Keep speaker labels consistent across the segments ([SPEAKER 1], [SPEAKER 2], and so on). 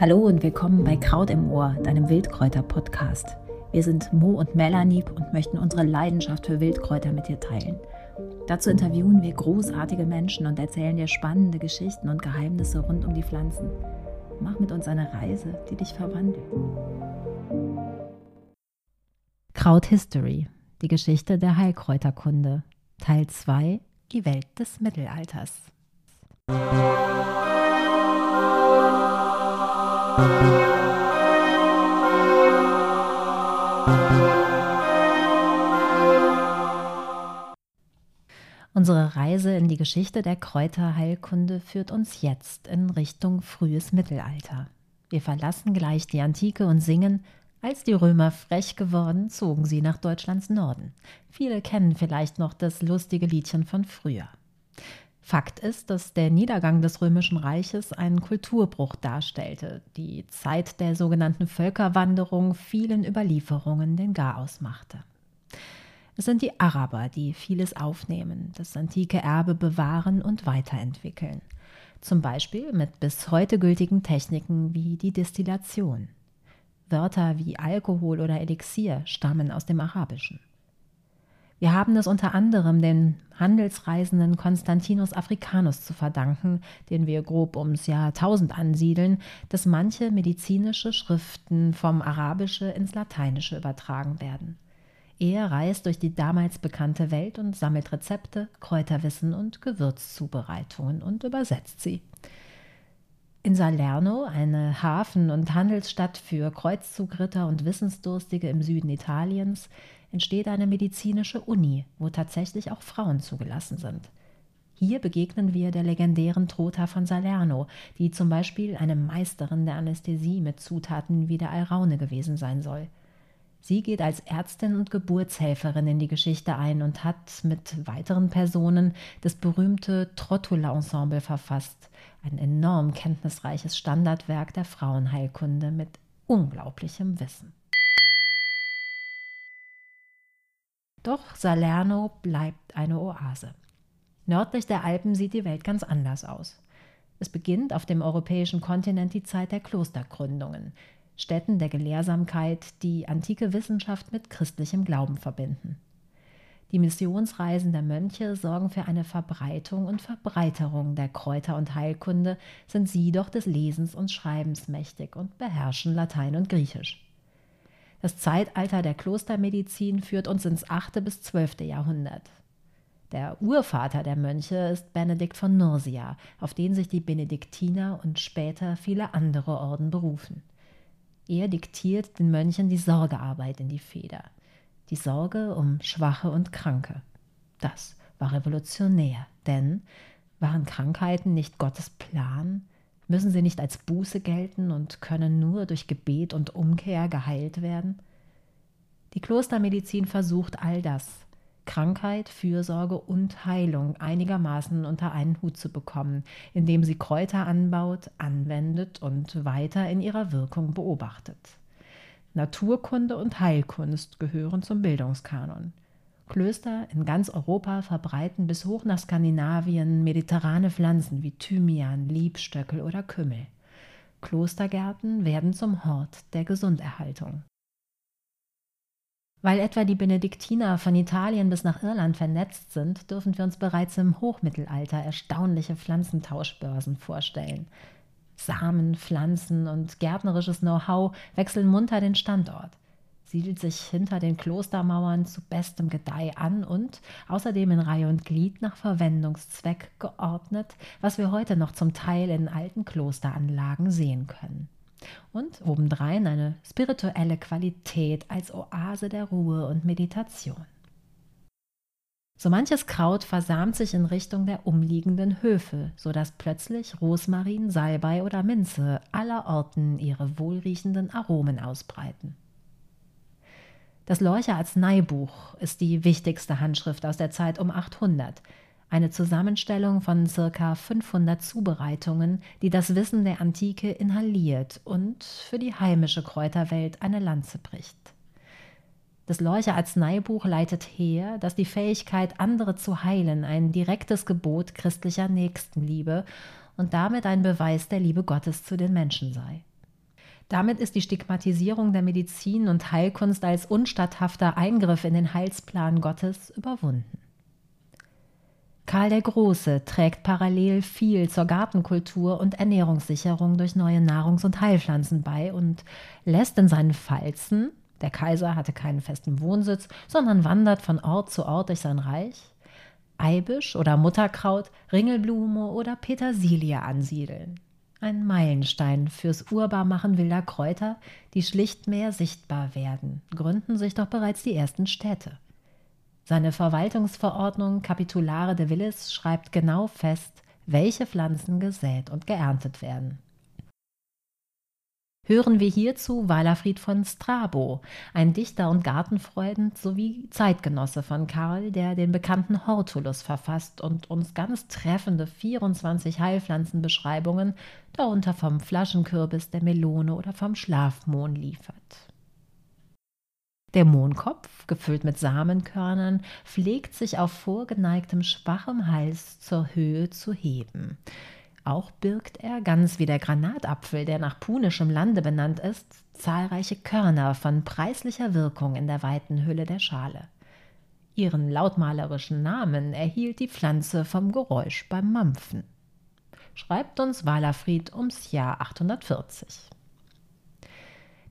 [SPEAKER 1] Hallo und willkommen bei Kraut im Ohr, deinem Wildkräuter-Podcast. Wir sind Mo und Melanie und möchten unsere Leidenschaft für Wildkräuter mit dir teilen. Dazu interviewen wir großartige Menschen und erzählen dir spannende Geschichten und Geheimnisse rund um die Pflanzen. Mach mit uns eine Reise, die dich verwandelt. Kraut History, die Geschichte der Heilkräuterkunde. Teil 2, die Welt des Mittelalters. Unsere Reise in die Geschichte der Kräuterheilkunde führt uns jetzt in Richtung frühes Mittelalter. Wir verlassen gleich die Antike und singen, als die Römer frech geworden, zogen sie nach Deutschlands Norden. Viele kennen vielleicht noch das lustige Liedchen von früher. Fakt ist, dass der Niedergang des Römischen Reiches einen Kulturbruch darstellte, die Zeit der sogenannten Völkerwanderung vielen Überlieferungen den Garaus machte. Es sind die Araber, die vieles aufnehmen, das antike Erbe bewahren und weiterentwickeln. Zum Beispiel mit bis heute gültigen Techniken wie die Destillation. Wörter wie Alkohol oder Elixier stammen aus dem Arabischen. Wir haben es unter anderem den Handelsreisenden Konstantinus Africanus zu verdanken, den wir grob ums Jahr 1000 ansiedeln, dass manche medizinische Schriften vom Arabische ins Lateinische übertragen werden. Er reist durch die damals bekannte Welt und sammelt Rezepte, Kräuterwissen und Gewürzzubereitungen und übersetzt sie. In Salerno, eine Hafen- und Handelsstadt für Kreuzzugritter und Wissensdurstige im Süden Italiens, entsteht eine medizinische Uni, wo tatsächlich auch Frauen zugelassen sind. Hier begegnen wir der legendären Trota von Salerno, die zum Beispiel eine Meisterin der Anästhesie mit Zutaten wie der Alraune gewesen sein soll. Sie geht als Ärztin und Geburtshelferin in die Geschichte ein und hat mit weiteren Personen das berühmte Trottula-Ensemble verfasst, ein enorm kenntnisreiches Standardwerk der Frauenheilkunde mit unglaublichem Wissen. Doch Salerno bleibt eine Oase. Nördlich der Alpen sieht die Welt ganz anders aus. Es beginnt auf dem europäischen Kontinent die Zeit der Klostergründungen, Stätten der Gelehrsamkeit, die antike Wissenschaft mit christlichem Glauben verbinden. Die Missionsreisen der Mönche sorgen für eine Verbreitung und Verbreiterung der Kräuter- und Heilkunde, sind sie doch des Lesens und Schreibens mächtig und beherrschen Latein und Griechisch. Das Zeitalter der Klostermedizin führt uns ins 8. bis 12. Jahrhundert. Der Urvater der Mönche ist Benedikt von Nursia, auf den sich die Benediktiner und später viele andere Orden berufen. Er diktiert den Mönchen die Sorgearbeit in die Feder. Die Sorge um Schwache und Kranke. Das war revolutionär, denn waren Krankheiten nicht Gottes Plan? Müssen sie nicht als Buße gelten und können nur durch Gebet und Umkehr geheilt werden? Die Klostermedizin versucht all das, Krankheit, Fürsorge und Heilung einigermaßen unter einen Hut zu bekommen, indem sie Kräuter anbaut, anwendet und weiter in ihrer Wirkung beobachtet. Naturkunde und Heilkunst gehören zum Bildungskanon. Klöster in ganz Europa verbreiten bis hoch nach Skandinavien mediterrane Pflanzen wie Thymian, Liebstöckel oder Kümmel. Klostergärten werden zum Hort der Gesunderhaltung. Weil etwa die Benediktiner von Italien bis nach Irland vernetzt sind, dürfen wir uns bereits im Hochmittelalter erstaunliche Pflanzentauschbörsen vorstellen. Samen, Pflanzen und gärtnerisches Know-how wechseln munter den Standort siedelt sich hinter den Klostermauern zu bestem Gedeih an und außerdem in Reihe und Glied nach Verwendungszweck geordnet, was wir heute noch zum Teil in alten Klosteranlagen sehen können. Und obendrein eine spirituelle Qualität als Oase der Ruhe und Meditation. So manches Kraut versamt sich in Richtung der umliegenden Höfe, so dass plötzlich Rosmarin, Salbei oder Minze allerorten ihre wohlriechenden Aromen ausbreiten. Das Lorcher Arzneibuch ist die wichtigste Handschrift aus der Zeit um 800, eine Zusammenstellung von circa 500 Zubereitungen, die das Wissen der Antike inhaliert und für die heimische Kräuterwelt eine Lanze bricht. Das Lorcher Arzneibuch leitet her, dass die Fähigkeit, andere zu heilen, ein direktes Gebot christlicher Nächstenliebe und damit ein Beweis der Liebe Gottes zu den Menschen sei. Damit ist die Stigmatisierung der Medizin und Heilkunst als unstatthafter Eingriff in den Heilsplan Gottes überwunden. Karl der Große trägt parallel viel zur Gartenkultur und Ernährungssicherung durch neue Nahrungs- und Heilpflanzen bei und lässt in seinen Pfalzen, der Kaiser hatte keinen festen Wohnsitz, sondern wandert von Ort zu Ort durch sein Reich, Eibisch oder Mutterkraut, Ringelblume oder Petersilie ansiedeln. Ein Meilenstein fürs Urbarmachen wilder Kräuter, die schlicht mehr sichtbar werden, gründen sich doch bereits die ersten Städte. Seine Verwaltungsverordnung Capitulare de Villis schreibt genau fest, welche Pflanzen gesät und geerntet werden hören wir hierzu Walafried von Strabo, ein Dichter und Gartenfreund sowie Zeitgenosse von Karl, der den bekannten Hortulus verfasst und uns ganz treffende 24 Heilpflanzenbeschreibungen, darunter vom Flaschenkürbis, der Melone oder vom Schlafmohn liefert. Der Mohnkopf, gefüllt mit Samenkörnern, pflegt sich auf vorgeneigtem schwachem Hals zur Höhe zu heben. Auch birgt er, ganz wie der Granatapfel, der nach punischem Lande benannt ist, zahlreiche Körner von preislicher Wirkung in der weiten Hülle der Schale. Ihren lautmalerischen Namen erhielt die Pflanze vom Geräusch beim Mampfen. Schreibt uns Walafried ums Jahr 840.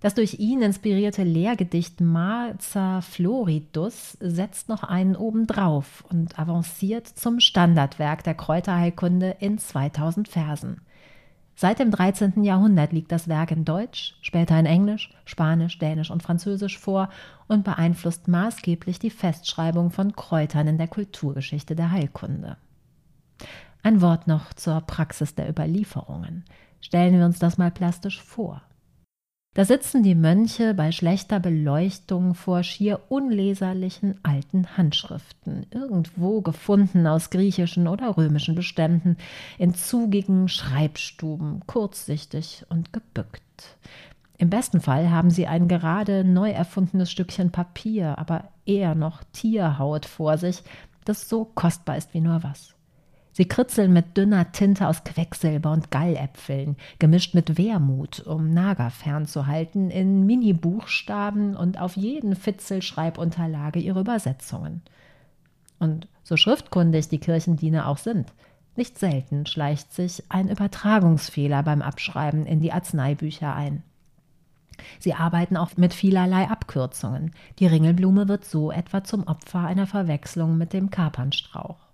[SPEAKER 1] Das durch ihn inspirierte Lehrgedicht Marza Floridus setzt noch einen obendrauf und avanciert zum Standardwerk der Kräuterheilkunde in 2000 Versen. Seit dem 13. Jahrhundert liegt das Werk in Deutsch, später in Englisch, Spanisch, Dänisch und Französisch vor und beeinflusst maßgeblich die Festschreibung von Kräutern in der Kulturgeschichte der Heilkunde. Ein Wort noch zur Praxis der Überlieferungen. Stellen wir uns das mal plastisch vor. Da sitzen die Mönche bei schlechter Beleuchtung vor schier unleserlichen alten Handschriften, irgendwo gefunden aus griechischen oder römischen Beständen, in zugigen Schreibstuben, kurzsichtig und gebückt. Im besten Fall haben sie ein gerade neu erfundenes Stückchen Papier, aber eher noch Tierhaut vor sich, das so kostbar ist wie nur was. Sie kritzeln mit dünner Tinte aus Quecksilber und Galläpfeln, gemischt mit Wermut, um Nager fernzuhalten, in Mini-Buchstaben und auf jeden Fitzel Schreibunterlage ihre Übersetzungen. Und so schriftkundig die Kirchendiener auch sind, nicht selten schleicht sich ein Übertragungsfehler beim Abschreiben in die Arzneibücher ein. Sie arbeiten auch mit vielerlei Abkürzungen. Die Ringelblume wird so etwa zum Opfer einer Verwechslung mit dem Kapernstrauch.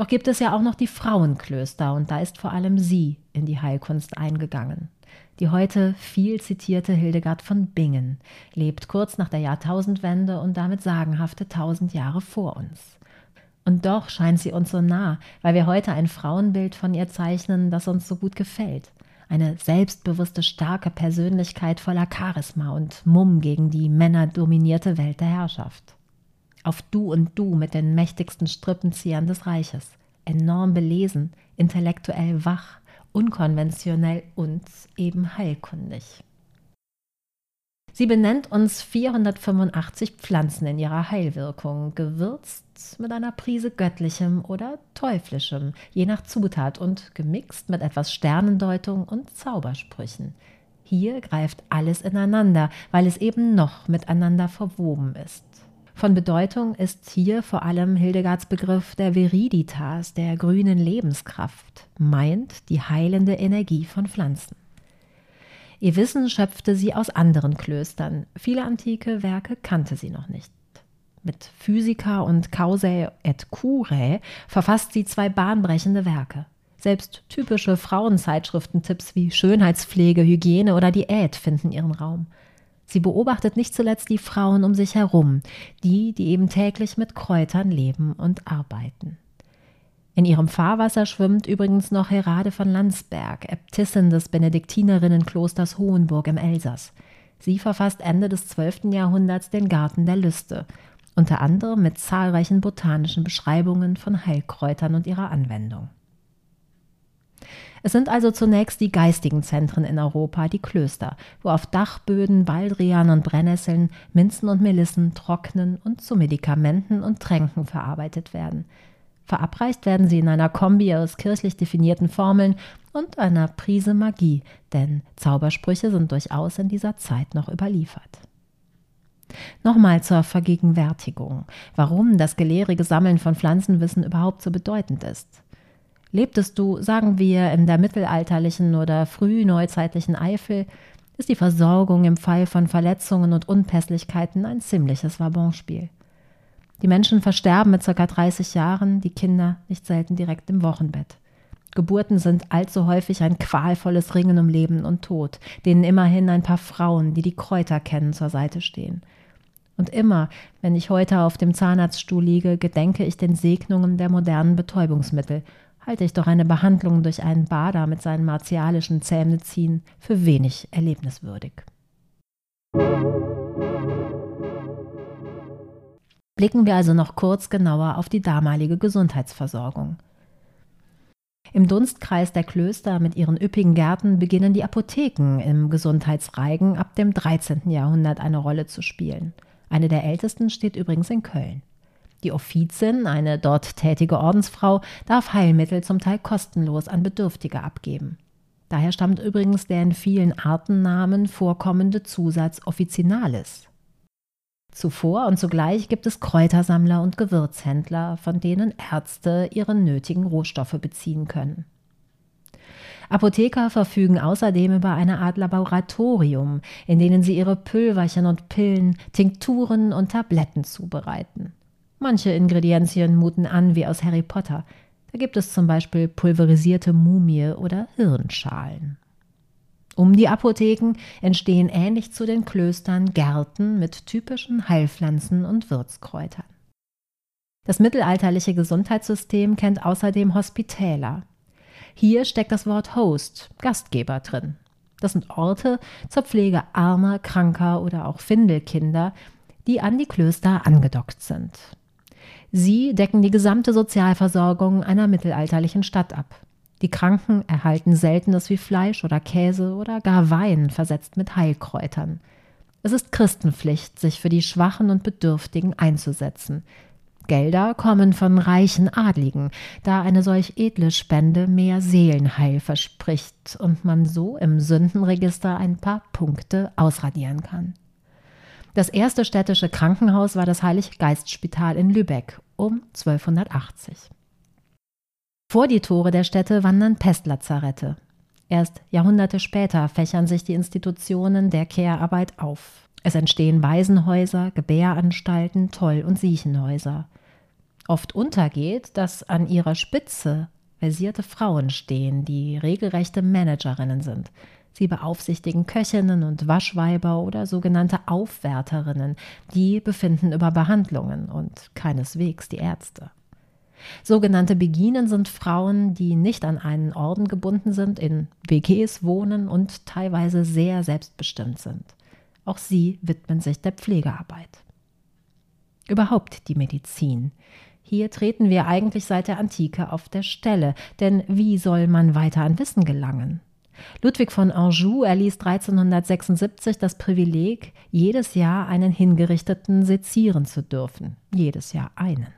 [SPEAKER 1] Doch gibt es ja auch noch die Frauenklöster und da ist vor allem sie in die Heilkunst eingegangen. Die heute viel zitierte Hildegard von Bingen lebt kurz nach der Jahrtausendwende und damit sagenhafte tausend Jahre vor uns. Und doch scheint sie uns so nah, weil wir heute ein Frauenbild von ihr zeichnen, das uns so gut gefällt. Eine selbstbewusste, starke Persönlichkeit voller Charisma und Mumm gegen die männerdominierte Welt der Herrschaft auf Du und Du mit den mächtigsten Strippenziehern des Reiches. Enorm belesen, intellektuell wach, unkonventionell und eben heilkundig. Sie benennt uns 485 Pflanzen in ihrer Heilwirkung, gewürzt mit einer Prise göttlichem oder teuflischem, je nach Zutat und gemixt mit etwas Sternendeutung und Zaubersprüchen. Hier greift alles ineinander, weil es eben noch miteinander verwoben ist. Von Bedeutung ist hier vor allem Hildegards Begriff der Viriditas, der grünen Lebenskraft, meint die heilende Energie von Pflanzen. Ihr Wissen schöpfte sie aus anderen Klöstern. Viele antike Werke kannte sie noch nicht. Mit Physica und Causae et Curae verfasst sie zwei bahnbrechende Werke. Selbst typische Frauenzeitschriftentipps wie Schönheitspflege, Hygiene oder Diät finden ihren Raum. Sie beobachtet nicht zuletzt die Frauen um sich herum, die, die eben täglich mit Kräutern leben und arbeiten. In ihrem Fahrwasser schwimmt übrigens noch Herade von Landsberg, Äbtissin des Benediktinerinnenklosters Hohenburg im Elsass. Sie verfasst Ende des 12. Jahrhunderts den Garten der Lüste, unter anderem mit zahlreichen botanischen Beschreibungen von Heilkräutern und ihrer Anwendung. Es sind also zunächst die geistigen Zentren in Europa, die Klöster, wo auf Dachböden Baldrian und Brennnesseln, Minzen und Melissen trocknen und zu Medikamenten und Tränken verarbeitet werden. Verabreicht werden sie in einer Kombi aus kirchlich definierten Formeln und einer Prise Magie, denn Zaubersprüche sind durchaus in dieser Zeit noch überliefert. Nochmal zur Vergegenwärtigung, warum das gelehrige Sammeln von Pflanzenwissen überhaupt so bedeutend ist. Lebtest du, sagen wir, in der mittelalterlichen oder frühneuzeitlichen Eifel, ist die Versorgung im Fall von Verletzungen und Unpässlichkeiten ein ziemliches Wabonspiel. Die Menschen versterben mit ca. 30 Jahren, die Kinder nicht selten direkt im Wochenbett. Geburten sind allzu häufig ein qualvolles Ringen um Leben und Tod, denen immerhin ein paar Frauen, die die Kräuter kennen, zur Seite stehen. Und immer, wenn ich heute auf dem Zahnarztstuhl liege, gedenke ich den Segnungen der modernen Betäubungsmittel, halte ich doch eine Behandlung durch einen Bader mit seinen martialischen Zähneziehen für wenig erlebniswürdig. Blicken wir also noch kurz genauer auf die damalige Gesundheitsversorgung. Im Dunstkreis der Klöster mit ihren üppigen Gärten beginnen die Apotheken im Gesundheitsreigen ab dem 13. Jahrhundert eine Rolle zu spielen. Eine der ältesten steht übrigens in Köln. Die Offizin, eine dort tätige Ordensfrau, darf Heilmittel zum Teil kostenlos an Bedürftige abgeben. Daher stammt übrigens der in vielen Artennamen vorkommende Zusatz Officinalis. Zuvor und zugleich gibt es Kräutersammler und Gewürzhändler, von denen Ärzte ihre nötigen Rohstoffe beziehen können. Apotheker verfügen außerdem über eine Art Laboratorium, in denen sie ihre Pülverchen und Pillen, Tinkturen und Tabletten zubereiten. Manche Ingredienzien muten an wie aus Harry Potter. Da gibt es zum Beispiel pulverisierte Mumie oder Hirnschalen. Um die Apotheken entstehen ähnlich zu den Klöstern Gärten mit typischen Heilpflanzen und Würzkräutern. Das mittelalterliche Gesundheitssystem kennt außerdem Hospitäler. Hier steckt das Wort Host, Gastgeber drin. Das sind Orte zur Pflege armer, kranker oder auch Findelkinder, die an die Klöster angedockt sind. Sie decken die gesamte Sozialversorgung einer mittelalterlichen Stadt ab. Die Kranken erhalten Seltenes wie Fleisch oder Käse oder gar Wein versetzt mit Heilkräutern. Es ist Christenpflicht, sich für die Schwachen und Bedürftigen einzusetzen. Gelder kommen von reichen Adligen, da eine solch edle Spende mehr Seelenheil verspricht und man so im Sündenregister ein paar Punkte ausradieren kann. Das erste städtische Krankenhaus war das Heiliggeistspital in Lübeck um 1280. Vor die Tore der Städte wandern Pestlazarette. Erst Jahrhunderte später fächern sich die Institutionen der Kehrarbeit auf. Es entstehen Waisenhäuser, Gebäranstalten, Toll- und Siechenhäuser. Oft untergeht, dass an ihrer Spitze versierte Frauen stehen, die regelrechte Managerinnen sind. Sie beaufsichtigen Köchinnen und Waschweiber oder sogenannte Aufwärterinnen, die befinden über Behandlungen und keineswegs die Ärzte. Sogenannte Beginen sind Frauen, die nicht an einen Orden gebunden sind, in WGs wohnen und teilweise sehr selbstbestimmt sind. Auch sie widmen sich der Pflegearbeit. Überhaupt die Medizin. Hier treten wir eigentlich seit der Antike auf der Stelle, denn wie soll man weiter an Wissen gelangen? Ludwig von Anjou erließ 1376 das Privileg, jedes Jahr einen Hingerichteten sezieren zu dürfen. Jedes Jahr einen.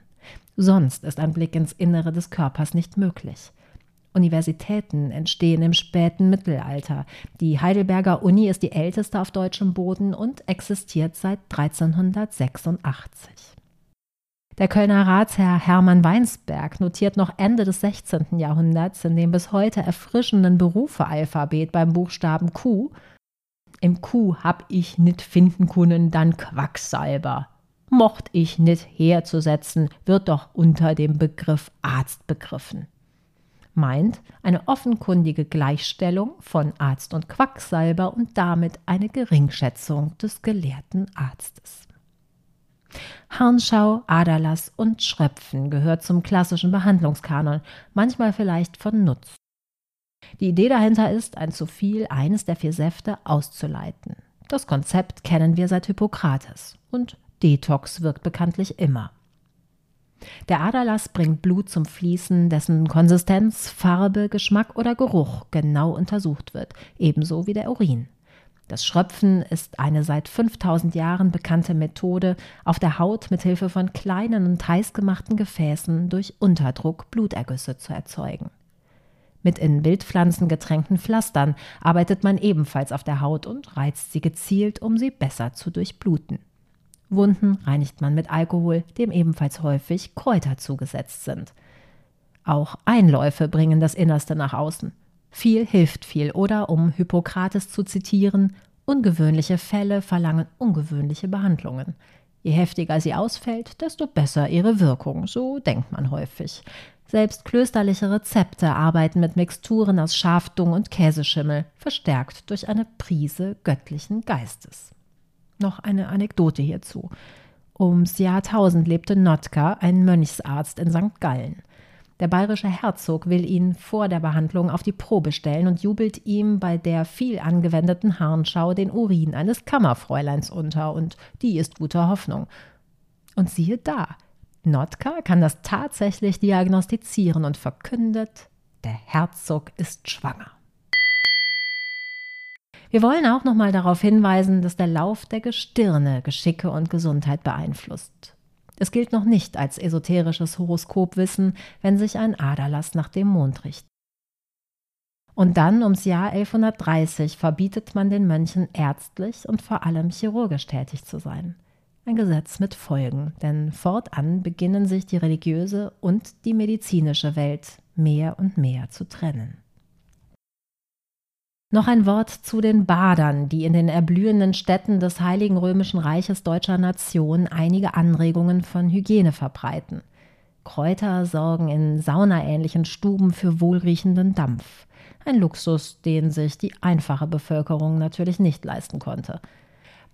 [SPEAKER 1] Sonst ist ein Blick ins Innere des Körpers nicht möglich. Universitäten entstehen im späten Mittelalter. Die Heidelberger Uni ist die älteste auf deutschem Boden und existiert seit 1386. Der Kölner Ratsherr Hermann Weinsberg notiert noch Ende des 16. Jahrhunderts in dem bis heute erfrischenden Berufealphabet beim Buchstaben Q Im Q hab ich nit finden können, dann Quacksalber mocht ich nicht herzusetzen, wird doch unter dem Begriff Arzt begriffen. Meint eine offenkundige Gleichstellung von Arzt und Quacksalber und damit eine Geringschätzung des gelehrten Arztes. Harnschau, Aderlass und Schröpfen gehört zum klassischen Behandlungskanon, manchmal vielleicht von Nutz. Die Idee dahinter ist, ein zu viel eines der vier Säfte auszuleiten. Das Konzept kennen wir seit Hippokrates und Detox wirkt bekanntlich immer. Der Aderlass bringt Blut zum Fließen, dessen Konsistenz, Farbe, Geschmack oder Geruch genau untersucht wird, ebenso wie der Urin. Das Schröpfen ist eine seit 5000 Jahren bekannte Methode, auf der Haut mit Hilfe von kleinen und heiß gemachten Gefäßen durch Unterdruck Blutergüsse zu erzeugen. Mit in Wildpflanzen getränkten Pflastern arbeitet man ebenfalls auf der Haut und reizt sie gezielt, um sie besser zu durchbluten. Wunden reinigt man mit Alkohol, dem ebenfalls häufig Kräuter zugesetzt sind. Auch Einläufe bringen das Innerste nach außen. Viel hilft viel oder, um Hippokrates zu zitieren, ungewöhnliche Fälle verlangen ungewöhnliche Behandlungen. Je heftiger sie ausfällt, desto besser ihre Wirkung, so denkt man häufig. Selbst klösterliche Rezepte arbeiten mit Mixturen aus Schafdung und Käseschimmel, verstärkt durch eine Prise göttlichen Geistes. Noch eine Anekdote hierzu. Ums Jahr 1000 lebte Notka, ein Mönchsarzt in St. Gallen. Der bayerische Herzog will ihn vor der Behandlung auf die Probe stellen und jubelt ihm bei der viel angewendeten Harnschau den Urin eines Kammerfräuleins unter, und die ist guter Hoffnung. Und siehe da, Notka kann das tatsächlich diagnostizieren und verkündet, der Herzog ist schwanger. Wir wollen auch noch mal darauf hinweisen, dass der Lauf der Gestirne Geschicke und Gesundheit beeinflusst. Es gilt noch nicht als esoterisches Horoskopwissen, wenn sich ein Aderlass nach dem Mond richtet. Und dann ums Jahr 1130 verbietet man den Mönchen ärztlich und vor allem chirurgisch tätig zu sein. Ein Gesetz mit Folgen, denn fortan beginnen sich die religiöse und die medizinische Welt mehr und mehr zu trennen. Noch ein Wort zu den Badern, die in den erblühenden Städten des Heiligen Römischen Reiches deutscher Nation einige Anregungen von Hygiene verbreiten. Kräuter sorgen in saunaähnlichen Stuben für wohlriechenden Dampf. Ein Luxus, den sich die einfache Bevölkerung natürlich nicht leisten konnte.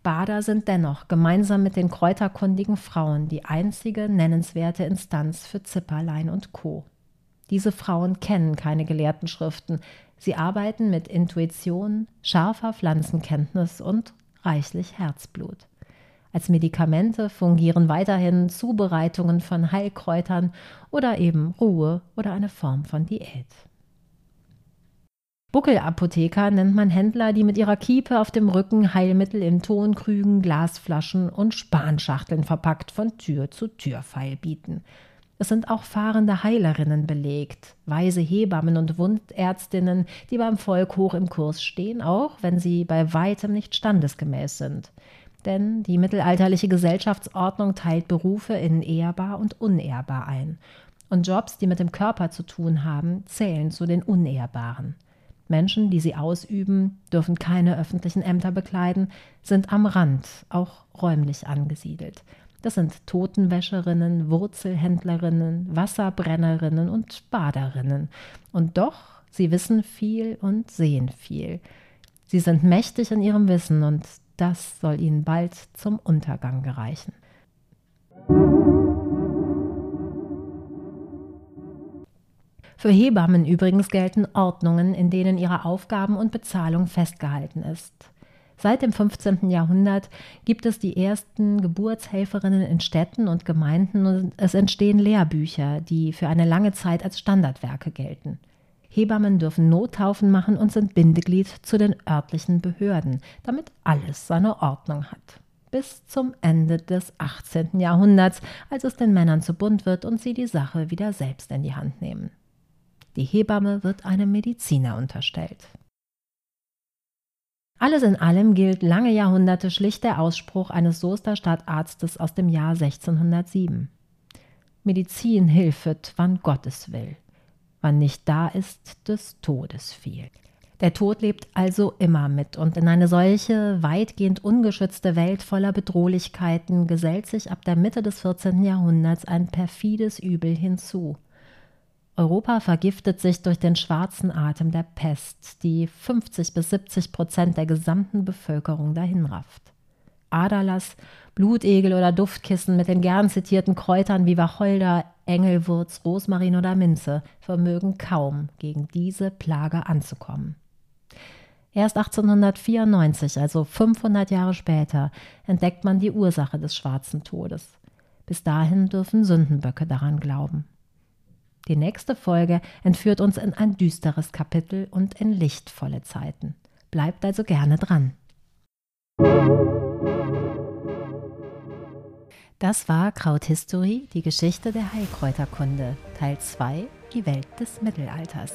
[SPEAKER 1] Bader sind dennoch gemeinsam mit den kräuterkundigen Frauen die einzige nennenswerte Instanz für Zipperlein und Co. Diese Frauen kennen keine gelehrten Schriften, sie arbeiten mit Intuition, scharfer Pflanzenkenntnis und reichlich Herzblut. Als Medikamente fungieren weiterhin Zubereitungen von Heilkräutern oder eben Ruhe oder eine Form von Diät. Buckelapotheker nennt man Händler, die mit ihrer Kiepe auf dem Rücken Heilmittel in Tonkrügen, Glasflaschen und Spanschachteln verpackt von Tür zu Tür feilbieten. Es sind auch fahrende Heilerinnen belegt, weise Hebammen und Wundärztinnen, die beim Volk hoch im Kurs stehen, auch wenn sie bei weitem nicht standesgemäß sind. Denn die mittelalterliche Gesellschaftsordnung teilt Berufe in ehrbar und unehrbar ein. Und Jobs, die mit dem Körper zu tun haben, zählen zu den unehrbaren. Menschen, die sie ausüben, dürfen keine öffentlichen Ämter bekleiden, sind am Rand, auch räumlich angesiedelt. Das sind Totenwäscherinnen, Wurzelhändlerinnen, Wasserbrennerinnen und Baderinnen. Und doch, sie wissen viel und sehen viel. Sie sind mächtig in ihrem Wissen und das soll ihnen bald zum Untergang gereichen. Für Hebammen übrigens gelten Ordnungen, in denen ihre Aufgaben und Bezahlung festgehalten ist. Seit dem 15. Jahrhundert gibt es die ersten Geburtshelferinnen in Städten und Gemeinden und es entstehen Lehrbücher, die für eine lange Zeit als Standardwerke gelten. Hebammen dürfen Nottaufen machen und sind Bindeglied zu den örtlichen Behörden, damit alles seine Ordnung hat. Bis zum Ende des 18. Jahrhunderts, als es den Männern zu bunt wird und sie die Sache wieder selbst in die Hand nehmen. Die Hebamme wird einem Mediziner unterstellt. Alles in allem gilt lange Jahrhunderte schlicht der Ausspruch eines Soester Stadtarztes aus dem Jahr 1607. Medizin hilfet, wann Gottes will, wann nicht da ist, des Todes viel. Der Tod lebt also immer mit, und in eine solche weitgehend ungeschützte Welt voller Bedrohlichkeiten gesellt sich ab der Mitte des 14. Jahrhunderts ein perfides Übel hinzu, Europa vergiftet sich durch den schwarzen Atem der Pest, die 50 bis 70 Prozent der gesamten Bevölkerung dahinrafft. Aderlass, Blutegel oder Duftkissen mit den gern zitierten Kräutern wie Wacholder, Engelwurz, Rosmarin oder Minze vermögen kaum gegen diese Plage anzukommen. Erst 1894, also 500 Jahre später, entdeckt man die Ursache des schwarzen Todes. Bis dahin dürfen Sündenböcke daran glauben. Die nächste Folge entführt uns in ein düsteres Kapitel und in lichtvolle Zeiten. Bleibt also gerne dran. Das war Krauthistory, die Geschichte der Heilkräuterkunde, Teil 2, die Welt des Mittelalters.